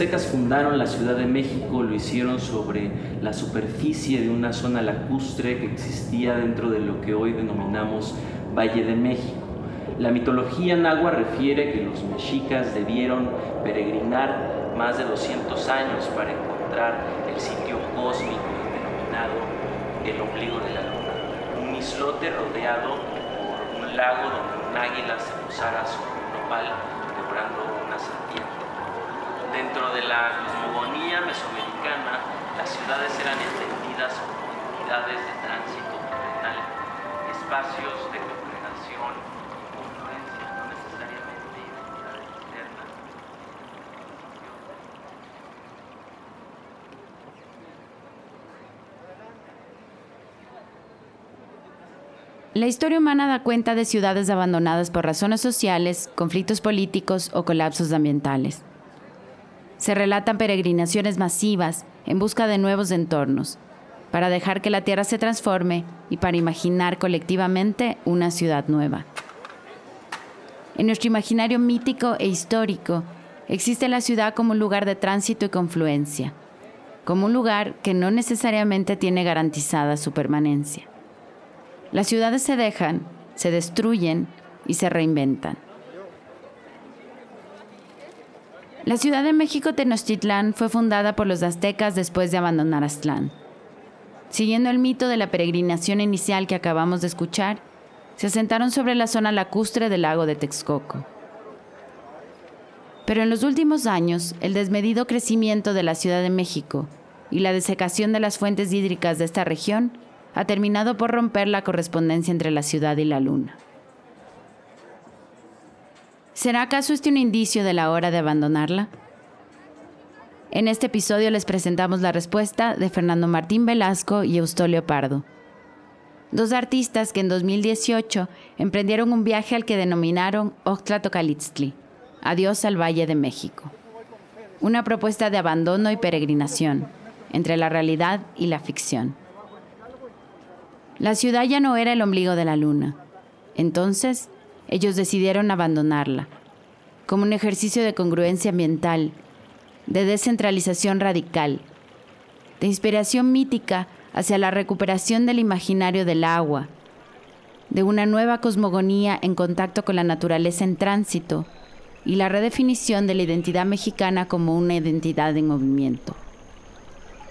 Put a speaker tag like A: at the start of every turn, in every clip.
A: aztecas fundaron la Ciudad de México, lo hicieron sobre la superficie de una zona lacustre que existía dentro de lo que hoy denominamos Valle de México. La mitología nahua refiere que los mexicas debieron peregrinar más de 200 años para encontrar el sitio cósmico denominado el ombligo de la luna, un islote rodeado por un lago donde un águila se posara sobre un nopal devorando una serpiente. Dentro de la cosmogonía mesoamericana, las ciudades eran entendidas como unidades de tránsito espacios de congregación y no necesariamente identidades externas.
B: La historia humana da cuenta de ciudades abandonadas por razones sociales, conflictos políticos o colapsos ambientales. Se relatan peregrinaciones masivas en busca de nuevos entornos, para dejar que la tierra se transforme y para imaginar colectivamente una ciudad nueva. En nuestro imaginario mítico e histórico existe la ciudad como un lugar de tránsito y confluencia, como un lugar que no necesariamente tiene garantizada su permanencia. Las ciudades se dejan, se destruyen y se reinventan. La Ciudad de México Tenochtitlán fue fundada por los aztecas después de abandonar Aztlán. Siguiendo el mito de la peregrinación inicial que acabamos de escuchar, se asentaron sobre la zona lacustre del lago de Texcoco. Pero en los últimos años, el desmedido crecimiento de la Ciudad de México y la desecación de las fuentes hídricas de esta región ha terminado por romper la correspondencia entre la ciudad y la luna. ¿Será acaso este un indicio de la hora de abandonarla? En este episodio les presentamos la respuesta de Fernando Martín Velasco y Eustolio Pardo, dos artistas que en 2018 emprendieron un viaje al que denominaron Oxtlatocalitztli, Adiós al Valle de México. Una propuesta de abandono y peregrinación entre la realidad y la ficción. La ciudad ya no era el ombligo de la luna. Entonces, ellos decidieron abandonarla, como un ejercicio de congruencia ambiental, de descentralización radical, de inspiración mítica hacia la recuperación del imaginario del agua, de una nueva cosmogonía en contacto con la naturaleza en tránsito y la redefinición de la identidad mexicana como una identidad en movimiento,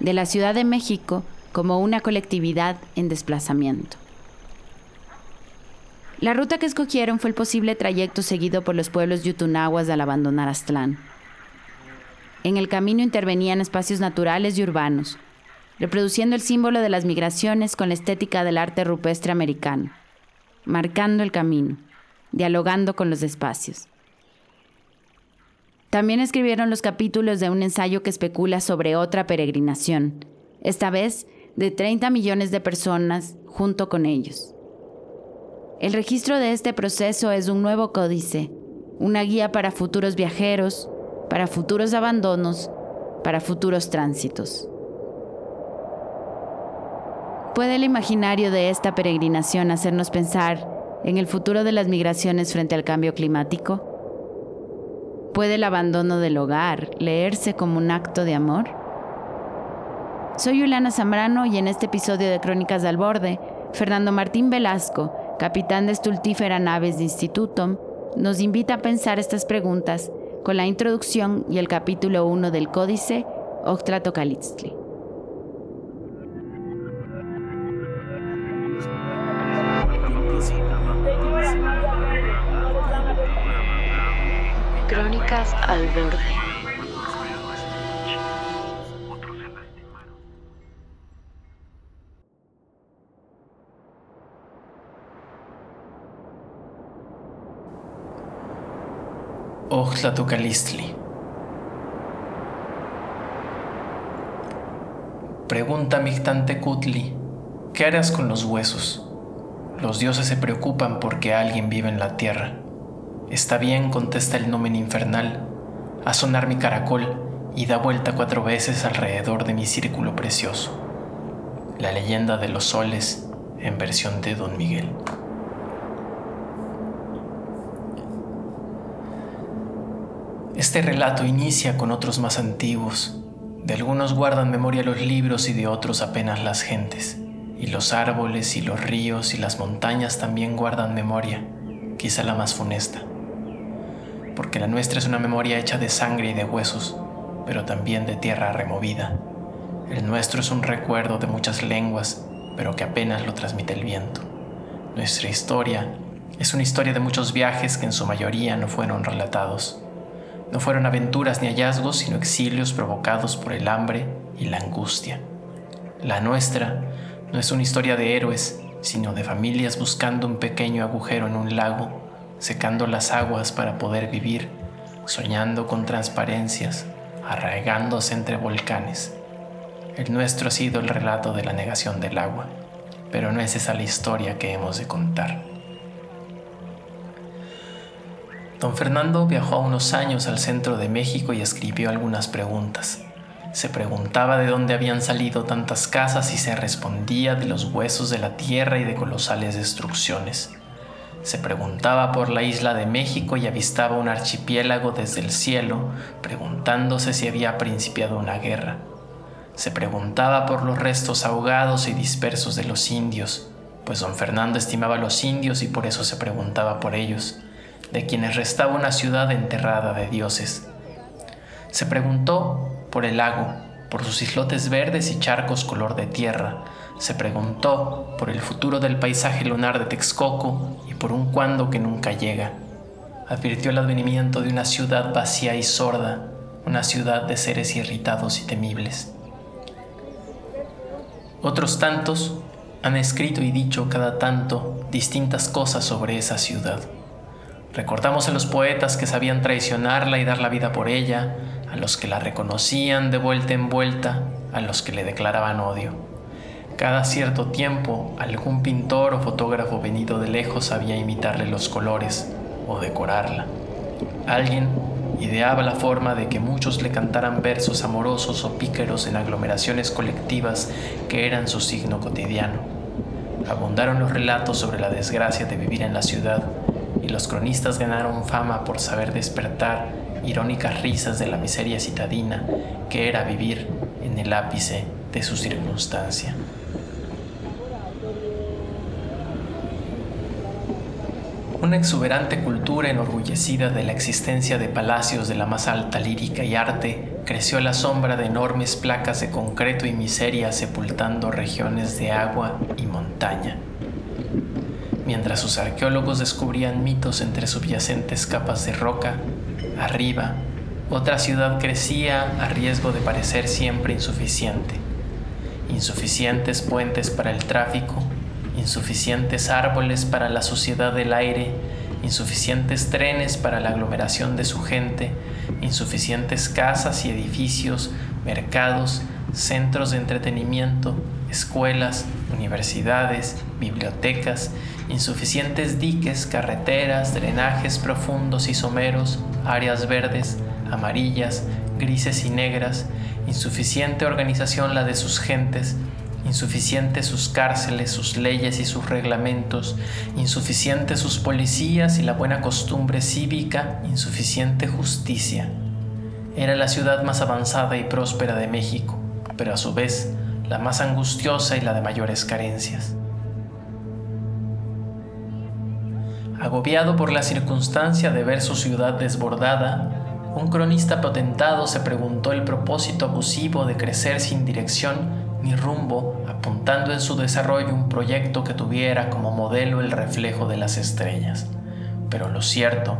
B: de la Ciudad de México como una colectividad en desplazamiento. La ruta que escogieron fue el posible trayecto seguido por los pueblos yutunaguas al abandonar Aztlán. En el camino intervenían espacios naturales y urbanos, reproduciendo el símbolo de las migraciones con la estética del arte rupestre americano, marcando el camino, dialogando con los espacios. También escribieron los capítulos de un ensayo que especula sobre otra peregrinación, esta vez de 30 millones de personas junto con ellos. El registro de este proceso es un nuevo códice, una guía para futuros viajeros, para futuros abandonos, para futuros tránsitos. ¿Puede el imaginario de esta peregrinación hacernos pensar en el futuro de las migraciones frente al cambio climático? ¿Puede el abandono del hogar leerse como un acto de amor? Soy Juliana Zambrano y en este episodio de Crónicas del Borde, Fernando Martín Velasco, capitán de Stultífera Naves de Instituto, nos invita a pensar estas preguntas con la introducción y el capítulo 1 del Códice Oxtlatocalitztli.
C: Crónicas al borde.
D: Oxtlatocalistli. Pregunta Mictantecutli, ¿qué harás con los huesos? Los dioses se preocupan porque alguien vive en la tierra. Está bien, contesta el nomen infernal, a sonar mi caracol y da vuelta cuatro veces alrededor de mi círculo precioso. La leyenda de los soles en versión de Don Miguel. Este relato inicia con otros más antiguos. De algunos guardan memoria los libros y de otros apenas las gentes. Y los árboles y los ríos y las montañas también guardan memoria, quizá la más funesta. Porque la nuestra es una memoria hecha de sangre y de huesos, pero también de tierra removida. El nuestro es un recuerdo de muchas lenguas, pero que apenas lo transmite el viento. Nuestra historia es una historia de muchos viajes que en su mayoría no fueron relatados. No fueron aventuras ni hallazgos, sino exilios provocados por el hambre y la angustia. La nuestra no es una historia de héroes, sino de familias buscando un pequeño agujero en un lago, secando las aguas para poder vivir, soñando con transparencias, arraigándose entre volcanes. El nuestro ha sido el relato de la negación del agua, pero no es esa la historia que hemos de contar. Don Fernando viajó unos años al centro de México y escribió algunas preguntas. Se preguntaba de dónde habían salido tantas casas y se respondía de los huesos de la tierra y de colosales destrucciones. Se preguntaba por la isla de México y avistaba un archipiélago desde el cielo, preguntándose si había principiado una guerra. Se preguntaba por los restos ahogados y dispersos de los indios, pues don Fernando estimaba a los indios y por eso se preguntaba por ellos de quienes restaba una ciudad enterrada de dioses. Se preguntó por el lago, por sus islotes verdes y charcos color de tierra. Se preguntó por el futuro del paisaje lunar de Texcoco y por un cuándo que nunca llega. Advirtió el advenimiento de una ciudad vacía y sorda, una ciudad de seres irritados y temibles. Otros tantos han escrito y dicho cada tanto distintas cosas sobre esa ciudad. Recordamos a los poetas que sabían traicionarla y dar la vida por ella, a los que la reconocían de vuelta en vuelta, a los que le declaraban odio. Cada cierto tiempo, algún pintor o fotógrafo venido de lejos sabía imitarle los colores o decorarla. Alguien ideaba la forma de que muchos le cantaran versos amorosos o pícaros en aglomeraciones colectivas que eran su signo cotidiano. Abundaron los relatos sobre la desgracia de vivir en la ciudad y los cronistas ganaron fama por saber despertar irónicas risas de la miseria citadina que era vivir en el ápice de su circunstancia. Una exuberante cultura enorgullecida de la existencia de palacios de la más alta lírica y arte creció a la sombra de enormes placas de concreto y miseria sepultando regiones de agua y montaña mientras sus arqueólogos descubrían mitos entre subyacentes capas de roca, arriba, otra ciudad crecía a riesgo de parecer siempre insuficiente. Insuficientes puentes para el tráfico, insuficientes árboles para la suciedad del aire, insuficientes trenes para la aglomeración de su gente, insuficientes casas y edificios, mercados, centros de entretenimiento, escuelas, universidades, bibliotecas, insuficientes diques, carreteras, drenajes profundos y someros, áreas verdes, amarillas, grises y negras, insuficiente organización la de sus gentes, insuficientes sus cárceles, sus leyes y sus reglamentos, insuficientes sus policías y la buena costumbre cívica, insuficiente justicia. Era la ciudad más avanzada y próspera de México, pero a su vez la más angustiosa y la de mayores carencias. Agobiado por la circunstancia de ver su ciudad desbordada, un cronista potentado se preguntó el propósito abusivo de crecer sin dirección ni rumbo, apuntando en su desarrollo un proyecto que tuviera como modelo el reflejo de las estrellas. Pero lo cierto,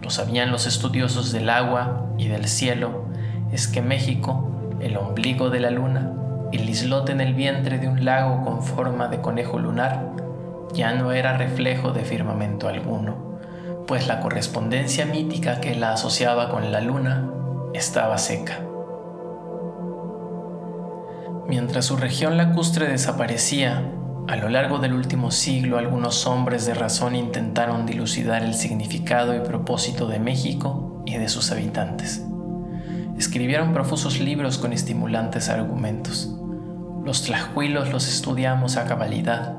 D: lo sabían los estudiosos del agua y del cielo, es que México, el ombligo de la luna, el islote en el vientre de un lago con forma de conejo lunar ya no era reflejo de firmamento alguno, pues la correspondencia mítica que la asociaba con la luna estaba seca. Mientras su región lacustre desaparecía, a lo largo del último siglo algunos hombres de razón intentaron dilucidar el significado y propósito de México y de sus habitantes. Escribieron profusos libros con estimulantes argumentos. Los tlajuilos los estudiamos a cabalidad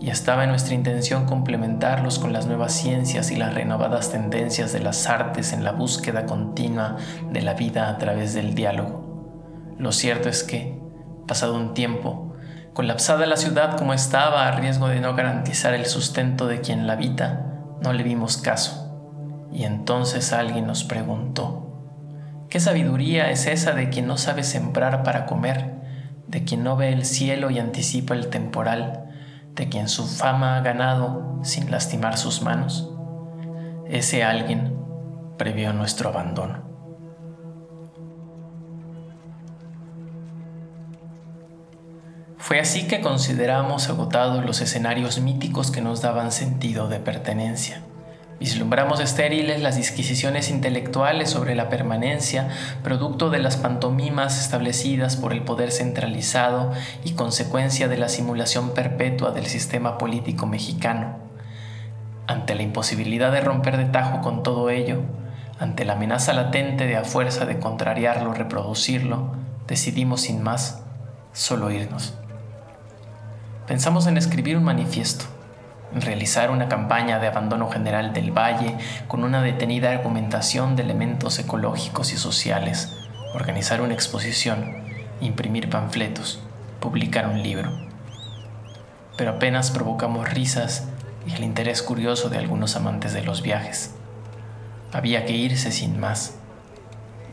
D: y estaba en nuestra intención complementarlos con las nuevas ciencias y las renovadas tendencias de las artes en la búsqueda continua de la vida a través del diálogo. Lo cierto es que, pasado un tiempo, colapsada la ciudad como estaba a riesgo de no garantizar el sustento de quien la habita, no le vimos caso. Y entonces alguien nos preguntó, ¿qué sabiduría es esa de quien no sabe sembrar para comer, de quien no ve el cielo y anticipa el temporal? De quien su fama ha ganado sin lastimar sus manos, ese alguien previó nuestro abandono. Fue así que consideramos agotados los escenarios míticos que nos daban sentido de pertenencia. Vislumbramos estériles las disquisiciones intelectuales sobre la permanencia, producto de las pantomimas establecidas por el poder centralizado y consecuencia de la simulación perpetua del sistema político mexicano. Ante la imposibilidad de romper de tajo con todo ello, ante la amenaza latente de a fuerza de contrariarlo, reproducirlo, decidimos sin más solo irnos. Pensamos en escribir un manifiesto realizar una campaña de abandono general del valle con una detenida argumentación de elementos ecológicos y sociales, organizar una exposición, imprimir panfletos, publicar un libro. Pero apenas provocamos risas y el interés curioso de algunos amantes de los viajes. Había que irse sin más,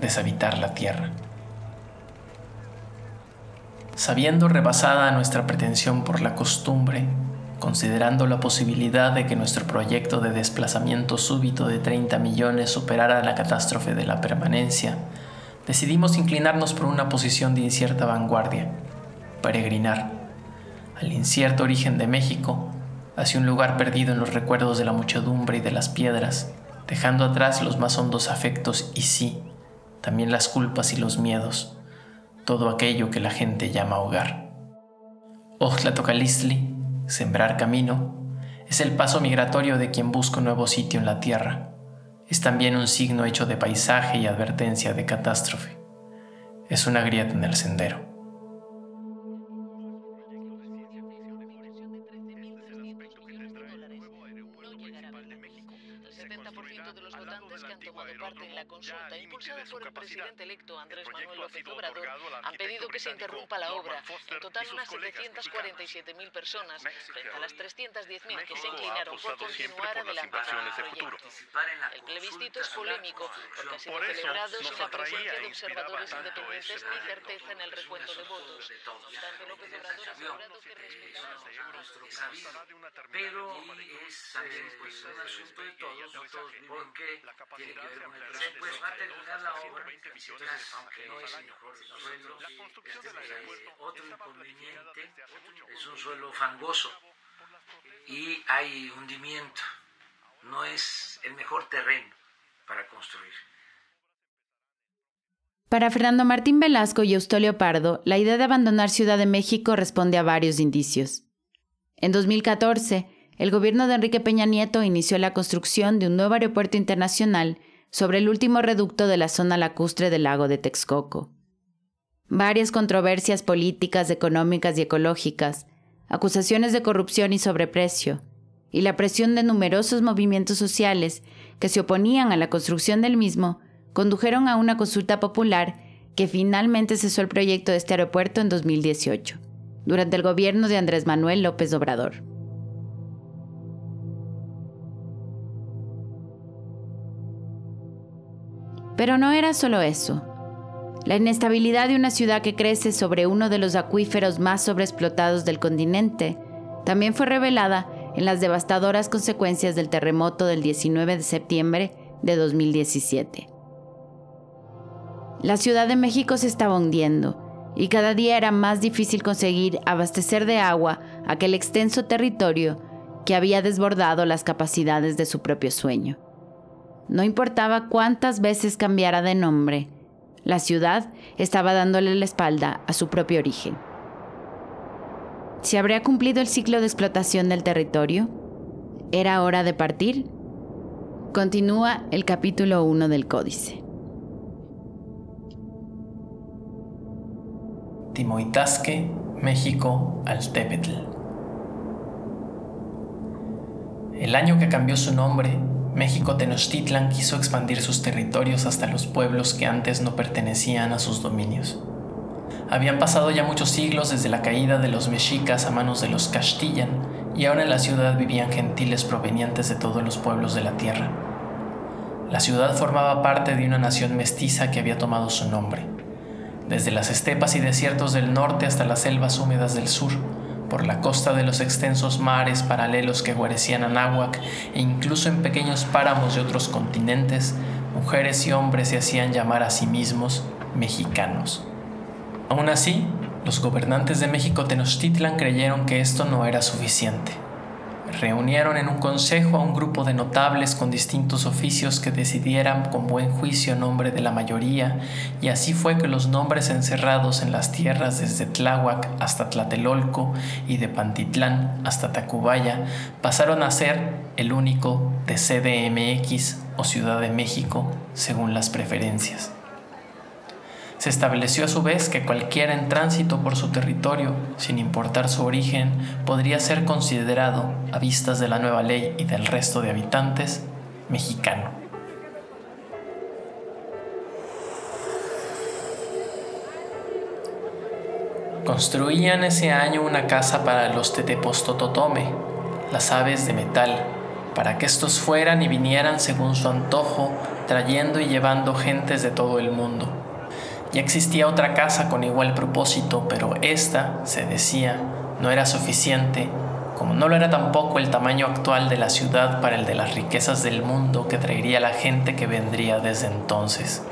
D: deshabitar la tierra. Sabiendo rebasada nuestra pretensión por la costumbre, considerando la posibilidad de que nuestro proyecto de desplazamiento súbito de 30 millones superara la catástrofe de la permanencia, decidimos inclinarnos por una posición de incierta vanguardia, peregrinar al incierto origen de México, hacia un lugar perdido en los recuerdos de la muchedumbre y de las piedras, dejando atrás los más hondos afectos y sí, también las culpas y los miedos, todo aquello que la gente llama hogar. Tocalistli Sembrar camino es el paso migratorio de quien busca un nuevo sitio en la tierra. Es también un signo hecho de paisaje y advertencia de catástrofe. Es una grieta en el sendero.
E: consulta impulsada por el presidente electo Andrés Manuel López Obrador han pedido que se interrumpa la obra. En total, unas 747.000 personas frente a las 310.000 que se inclinaron por continuar adelantando el proyecto. El plebiscito es polémico porque ha sido celebrado sin la presencia de observadores independientes ni certeza en el recuento de votos. Obstante, López Obrador ha asegurado que respetará
F: pero es también pues, un asunto de todos, todos porque tiene que ver con el pues va a terminar la obra, aunque no es el mejor suelo, este es otro inconveniente, es un suelo fangoso. Y hay hundimiento, no es el mejor terreno para construir.
B: Para Fernando Martín Velasco y Eustolio Pardo, la idea de abandonar Ciudad de México responde a varios indicios. En 2014, el gobierno de Enrique Peña Nieto inició la construcción de un nuevo aeropuerto internacional sobre el último reducto de la zona lacustre del lago de Texcoco. Varias controversias políticas, económicas y ecológicas, acusaciones de corrupción y sobreprecio, y la presión de numerosos movimientos sociales que se oponían a la construcción del mismo, condujeron a una consulta popular que finalmente cesó el proyecto de este aeropuerto en 2018, durante el gobierno de Andrés Manuel López Obrador. Pero no era solo eso. La inestabilidad de una ciudad que crece sobre uno de los acuíferos más sobreexplotados del continente también fue revelada en las devastadoras consecuencias del terremoto del 19 de septiembre de 2017. La Ciudad de México se estaba hundiendo y cada día era más difícil conseguir abastecer de agua aquel extenso territorio que había desbordado las capacidades de su propio sueño. No importaba cuántas veces cambiara de nombre, la ciudad estaba dándole la espalda a su propio origen. ¿Se habría cumplido el ciclo de explotación del territorio? ¿Era hora de partir? Continúa el capítulo 1 del códice.
D: Timoitasque, México, Altepetl. El año que cambió su nombre, México Tenochtitlan quiso expandir sus territorios hasta los pueblos que antes no pertenecían a sus dominios. Habían pasado ya muchos siglos desde la caída de los mexicas a manos de los Castillan, y ahora en la ciudad vivían gentiles provenientes de todos los pueblos de la tierra. La ciudad formaba parte de una nación mestiza que había tomado su nombre, desde las estepas y desiertos del norte hasta las selvas húmedas del sur, por la costa de los extensos mares paralelos que guarecían a Náhuac e incluso en pequeños páramos de otros continentes, mujeres y hombres se hacían llamar a sí mismos mexicanos. Aún así, los gobernantes de México Tenochtitlan creyeron que esto no era suficiente. Reunieron en un consejo a un grupo de notables con distintos oficios que decidieran con buen juicio nombre de la mayoría, y así fue que los nombres encerrados en las tierras desde Tláhuac hasta Tlatelolco y de Pantitlán hasta Tacubaya pasaron a ser el único de CDMX o Ciudad de México según las preferencias. Se estableció a su vez que cualquiera en tránsito por su territorio, sin importar su origen, podría ser considerado, a vistas de la nueva ley y del resto de habitantes, mexicano. Construían ese año una casa para los tetepostototome, las aves de metal, para que estos fueran y vinieran según su antojo, trayendo y llevando gentes de todo el mundo. Ya existía otra casa con igual propósito, pero esta, se decía, no era suficiente, como no lo era tampoco el tamaño actual de la ciudad para el de las riquezas del mundo que traería la gente que vendría desde entonces.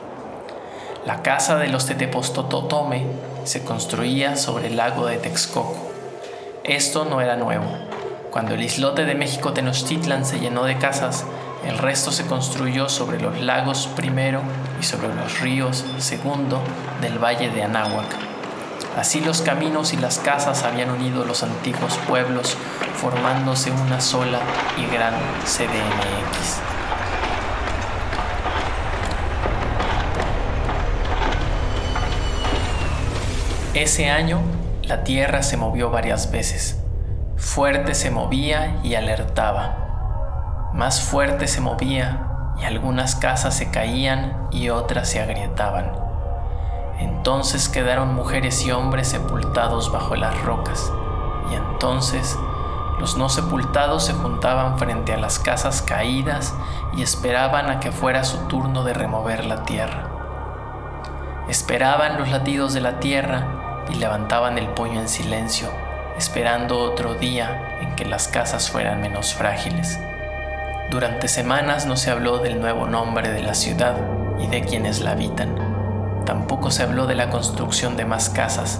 D: La casa de los Tetepostototome se construía sobre el lago de Texcoco. Esto no era nuevo. Cuando el islote de México Tenochtitlan se llenó de casas, el resto se construyó sobre los lagos primero sobre los ríos segundo del valle de Anáhuac. Así los caminos y las casas habían unido los antiguos pueblos, formándose una sola y gran CDMX. Ese año, la tierra se movió varias veces. Fuerte se movía y alertaba más fuerte se movía algunas casas se caían y otras se agrietaban. Entonces quedaron mujeres y hombres sepultados bajo las rocas, y entonces los no sepultados se juntaban frente a las casas caídas y esperaban a que fuera su turno de remover la tierra. Esperaban los latidos de la tierra y levantaban el puño en silencio, esperando otro día en que las casas fueran menos frágiles. Durante semanas no se habló del nuevo nombre de la ciudad y de quienes la habitan. Tampoco se habló de la construcción de más casas.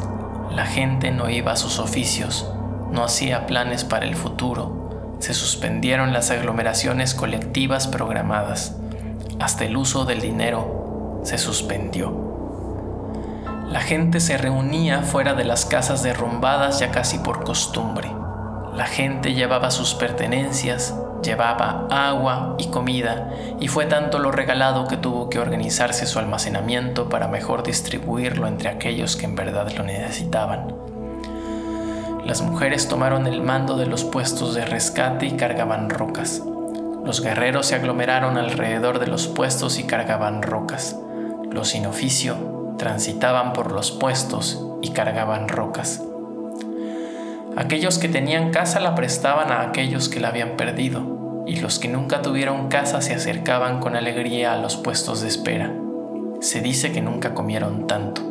D: La gente no iba a sus oficios, no hacía planes para el futuro. Se suspendieron las aglomeraciones colectivas programadas. Hasta el uso del dinero se suspendió. La gente se reunía fuera de las casas derrumbadas ya casi por costumbre. La gente llevaba sus pertenencias, llevaba agua y comida, y fue tanto lo regalado que tuvo que organizarse su almacenamiento para mejor distribuirlo entre aquellos que en verdad lo necesitaban. Las mujeres tomaron el mando de los puestos de rescate y cargaban rocas. Los guerreros se aglomeraron alrededor de los puestos y cargaban rocas. Los sin oficio transitaban por los puestos y cargaban rocas. Aquellos que tenían casa la prestaban a aquellos que la habían perdido, y los que nunca tuvieron casa se acercaban con alegría a los puestos de espera. Se dice que nunca comieron tanto.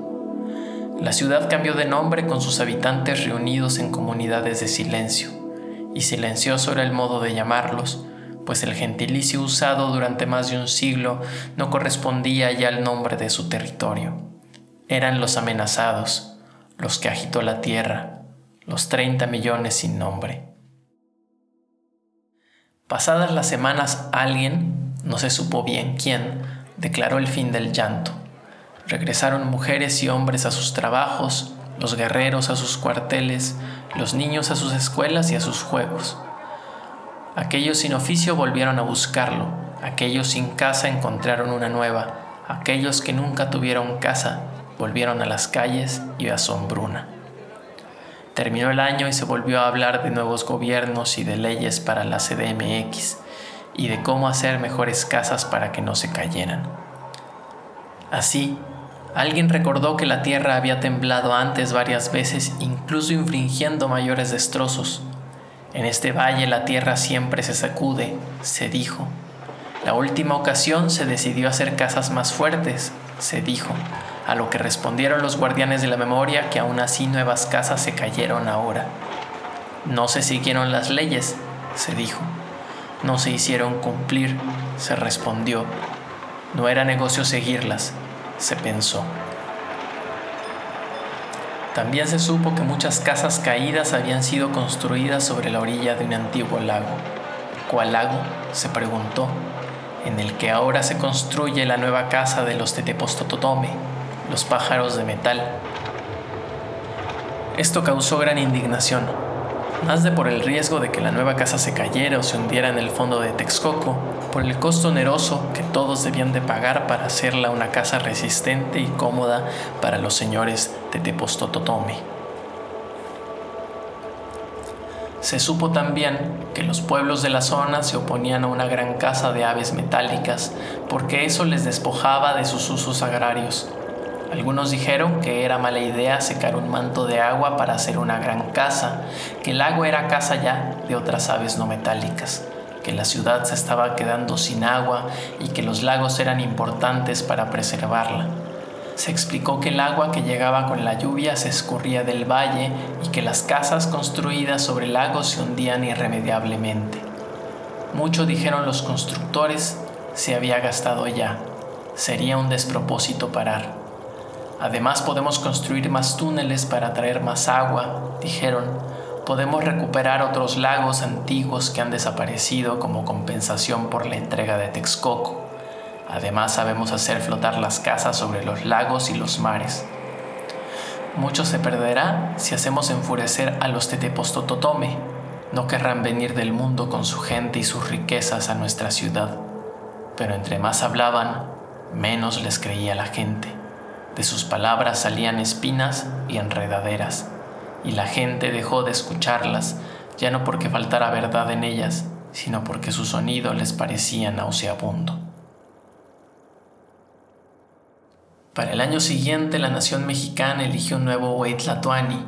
D: La ciudad cambió de nombre con sus habitantes reunidos en comunidades de silencio, y silencioso era el modo de llamarlos, pues el gentilicio usado durante más de un siglo no correspondía ya al nombre de su territorio. Eran los amenazados, los que agitó la tierra, los 30 millones sin nombre. Pasadas las semanas alguien, no se supo bien quién, declaró el fin del llanto. Regresaron mujeres y hombres a sus trabajos, los guerreros a sus cuarteles, los niños a sus escuelas y a sus juegos. Aquellos sin oficio volvieron a buscarlo, aquellos sin casa encontraron una nueva, aquellos que nunca tuvieron casa volvieron a las calles y a Sombruna. Terminó el año y se volvió a hablar de nuevos gobiernos y de leyes para la CDMX y de cómo hacer mejores casas para que no se cayeran. Así, alguien recordó que la tierra había temblado antes varias veces, incluso infringiendo mayores destrozos. En este valle la tierra siempre se sacude, se dijo. La última ocasión se decidió hacer casas más fuertes, se dijo, a lo que respondieron los guardianes de la memoria que aún así nuevas casas se cayeron ahora. No se siguieron las leyes, se dijo. No se hicieron cumplir, se respondió. No era negocio seguirlas, se pensó. También se supo que muchas casas caídas habían sido construidas sobre la orilla de un antiguo lago. ¿Cuál lago? se preguntó, en el que ahora se construye la nueva casa de los Tetepostototome, los pájaros de metal. Esto causó gran indignación, más de por el riesgo de que la nueva casa se cayera o se hundiera en el fondo de Texcoco, por el costo oneroso que todos debían de pagar para hacerla una casa resistente y cómoda para los señores de Tepostototome. Se supo también que los pueblos de la zona se oponían a una gran casa de aves metálicas porque eso les despojaba de sus usos agrarios algunos dijeron que era mala idea secar un manto de agua para hacer una gran casa, que el agua era casa ya de otras aves no metálicas, que la ciudad se estaba quedando sin agua y que los lagos eran importantes para preservarla. Se explicó que el agua que llegaba con la lluvia se escurría del valle y que las casas construidas sobre el lago se hundían irremediablemente. Mucho dijeron los constructores, se había gastado ya. Sería un despropósito parar. Además podemos construir más túneles para traer más agua, dijeron. Podemos recuperar otros lagos antiguos que han desaparecido como compensación por la entrega de Texcoco. Además sabemos hacer flotar las casas sobre los lagos y los mares. Mucho se perderá si hacemos enfurecer a los Tetepostototome. No querrán venir del mundo con su gente y sus riquezas a nuestra ciudad. Pero entre más hablaban, menos les creía la gente. De sus palabras salían espinas y enredaderas, y la gente dejó de escucharlas, ya no porque faltara verdad en ellas, sino porque su sonido les parecía nauseabundo. Para el año siguiente, la nación mexicana eligió un nuevo Huaytlatoani,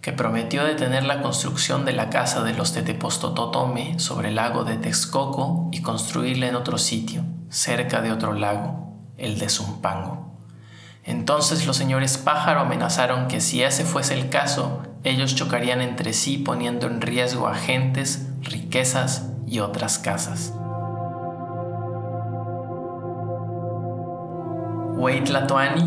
D: que prometió detener la construcción de la casa de los Tetepostototome sobre el lago de Texcoco y construirla en otro sitio, cerca de otro lago, el de Zumpango. Entonces los señores pájaro amenazaron que si ese fuese el caso, ellos chocarían entre sí poniendo en riesgo a gentes, riquezas y otras casas. Latoani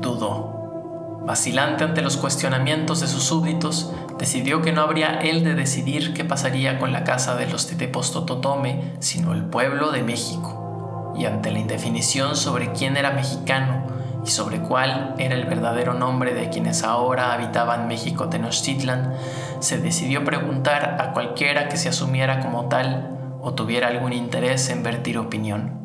D: dudó. Vacilante ante los cuestionamientos de sus súbditos, decidió que no habría él de decidir qué pasaría con la casa de los Tetepostototome, sino el pueblo de México. Y ante la indefinición sobre quién era mexicano, y sobre cuál era el verdadero nombre de quienes ahora habitaban México Tenochtitlan, se decidió preguntar a cualquiera que se asumiera como tal o tuviera algún interés en vertir opinión.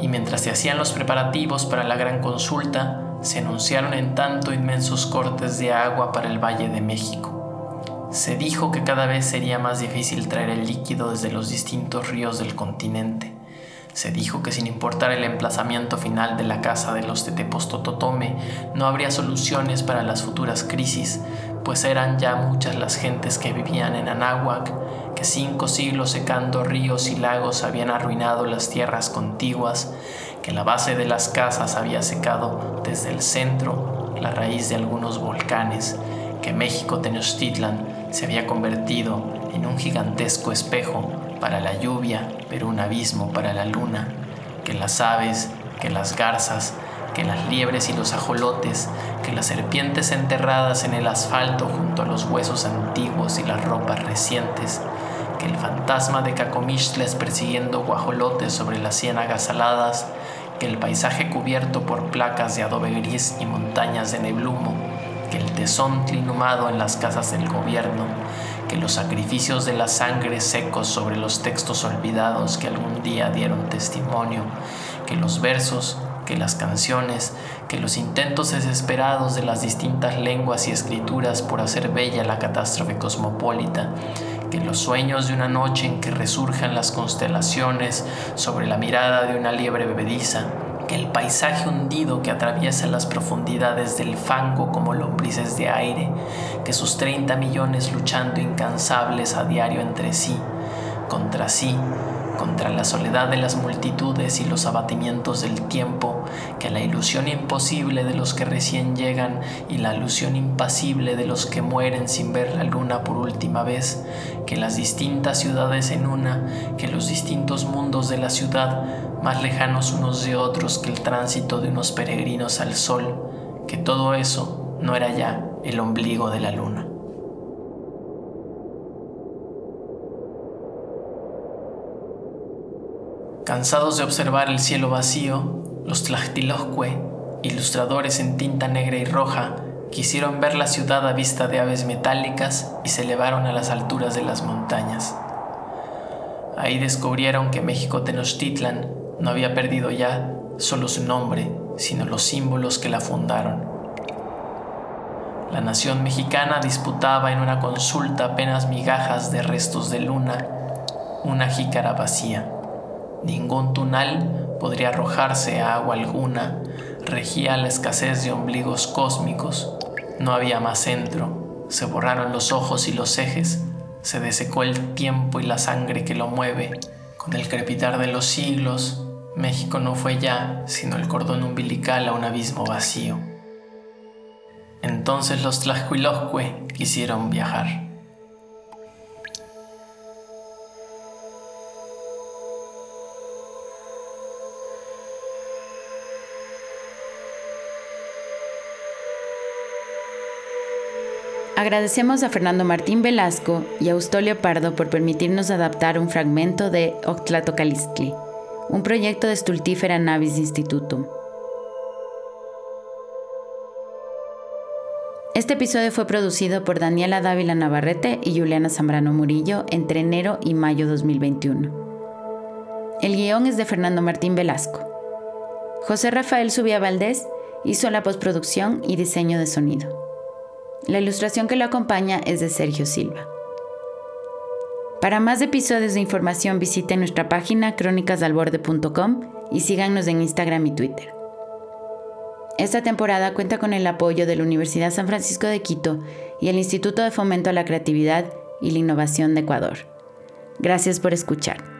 D: Y mientras se hacían los preparativos para la gran consulta, se anunciaron en tanto inmensos cortes de agua para el Valle de México. Se dijo que cada vez sería más difícil traer el líquido desde los distintos ríos del continente se dijo que sin importar el emplazamiento final de la casa de los Tetepostototome, no habría soluciones para las futuras crisis, pues eran ya muchas las gentes que vivían en Anáhuac, que cinco siglos secando ríos y lagos habían arruinado las tierras contiguas, que la base de las casas había secado desde el centro la raíz de algunos volcanes, que México Tenochtitlan se había convertido en un gigantesco espejo para la lluvia, pero un abismo para la luna, que las aves, que las garzas, que las liebres y los ajolotes, que las serpientes enterradas en el asfalto junto a los huesos antiguos y las ropas recientes, que el fantasma de Cacomixtles persiguiendo guajolotes sobre las ciénagas saladas, que el paisaje cubierto por placas de adobe gris y montañas de neblumo, que el tesón inhumado en las casas del gobierno, que los sacrificios de la sangre secos sobre los textos olvidados que algún día dieron testimonio, que los versos que las canciones, que los intentos desesperados de las distintas lenguas y escrituras por hacer bella la catástrofe cosmopolita, que los sueños de una noche en que resurjan las constelaciones sobre la mirada de una liebre bebediza, el paisaje hundido que atraviesa las profundidades del fango como lombrices de aire, que sus 30 millones luchando incansables a diario entre sí, contra sí, contra la soledad de las multitudes y los abatimientos del tiempo, que la ilusión imposible de los que recién llegan y la ilusión impasible de los que mueren sin ver la luna por última vez, que las distintas ciudades en una, que los distintos mundos de la ciudad, más lejanos unos de otros que el tránsito de unos peregrinos al sol, que todo eso no era ya el ombligo de la luna. Cansados de observar el cielo vacío, los Tlachtiloscue, ilustradores en tinta negra y roja, quisieron ver la ciudad a vista de aves metálicas y se elevaron a las alturas de las montañas. Ahí descubrieron que México Tenochtitlan no había perdido ya solo su nombre, sino los símbolos que la fundaron. La nación mexicana disputaba en una consulta apenas migajas de restos de luna, una jícara vacía. Ningún tunal podría arrojarse a agua alguna, regía la escasez de ombligos cósmicos, no había más centro, se borraron los ojos y los ejes, se desecó el tiempo y la sangre que lo mueve. Con el crepitar de los siglos, México no fue ya sino el cordón umbilical a un abismo vacío. Entonces los Tlaxcuiloscue quisieron viajar.
B: Agradecemos a Fernando Martín Velasco y a Eustolio Pardo por permitirnos adaptar un fragmento de Octlatocalistli, un proyecto de Stultifera Navis Institutum. Este episodio fue producido por Daniela Dávila Navarrete y Juliana Zambrano Murillo entre enero y mayo 2021. El guion es de Fernando Martín Velasco. José Rafael Subia Valdés hizo la postproducción y diseño de sonido. La ilustración que lo acompaña es de Sergio Silva. Para más episodios de información visiten nuestra página crónicasalborde.com y síganos en Instagram y Twitter. Esta temporada cuenta con el apoyo de la Universidad San Francisco de Quito y el Instituto de Fomento a la Creatividad y la Innovación de Ecuador. Gracias por escuchar.